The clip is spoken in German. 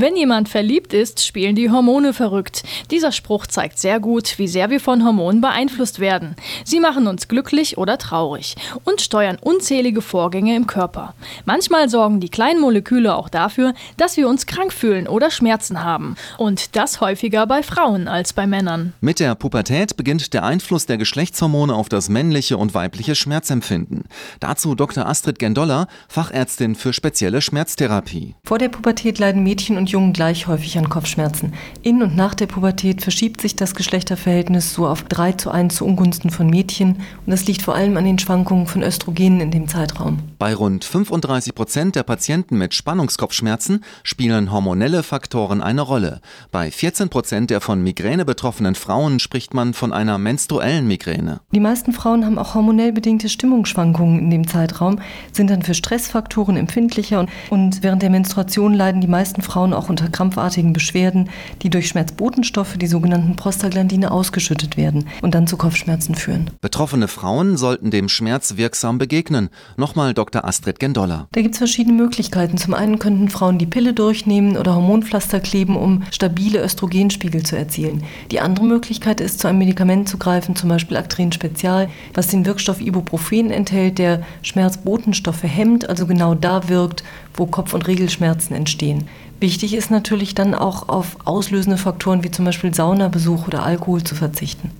Wenn jemand verliebt ist, spielen die Hormone verrückt. Dieser Spruch zeigt sehr gut, wie sehr wir von Hormonen beeinflusst werden. Sie machen uns glücklich oder traurig und steuern unzählige Vorgänge im Körper. Manchmal sorgen die kleinen Moleküle auch dafür, dass wir uns krank fühlen oder Schmerzen haben. Und das häufiger bei Frauen als bei Männern. Mit der Pubertät beginnt der Einfluss der Geschlechtshormone auf das männliche und weibliche Schmerzempfinden. Dazu Dr. Astrid Gendoller, Fachärztin für spezielle Schmerztherapie. Vor der Pubertät leiden Mädchen und Jungen gleich häufig an Kopfschmerzen. In und nach der Pubertät verschiebt sich das Geschlechterverhältnis so auf 3 zu 1 zu Ungunsten von Mädchen und das liegt vor allem an den Schwankungen von Östrogenen in dem Zeitraum. Bei rund 35 Prozent der Patienten mit Spannungskopfschmerzen spielen hormonelle Faktoren eine Rolle. Bei 14 Prozent der von Migräne betroffenen Frauen spricht man von einer menstruellen Migräne. Die meisten Frauen haben auch hormonell bedingte Stimmungsschwankungen in dem Zeitraum, sind dann für Stressfaktoren empfindlicher und während der Menstruation leiden die meisten Frauen Frauen auch unter krampfartigen Beschwerden, die durch Schmerzbotenstoffe, die sogenannten Prostaglandine, ausgeschüttet werden und dann zu Kopfschmerzen führen. Betroffene Frauen sollten dem Schmerz wirksam begegnen. Nochmal Dr. Astrid Gendoller. Da gibt es verschiedene Möglichkeiten. Zum einen könnten Frauen die Pille durchnehmen oder Hormonpflaster kleben, um stabile Östrogenspiegel zu erzielen. Die andere Möglichkeit ist, zu einem Medikament zu greifen, zum Beispiel Actrin Spezial, was den Wirkstoff Ibuprofen enthält, der Schmerzbotenstoffe hemmt, also genau da wirkt, wo Kopf- und Regelschmerzen entstehen. Wichtig ist natürlich dann auch auf auslösende Faktoren wie zum Beispiel Saunabesuch oder Alkohol zu verzichten.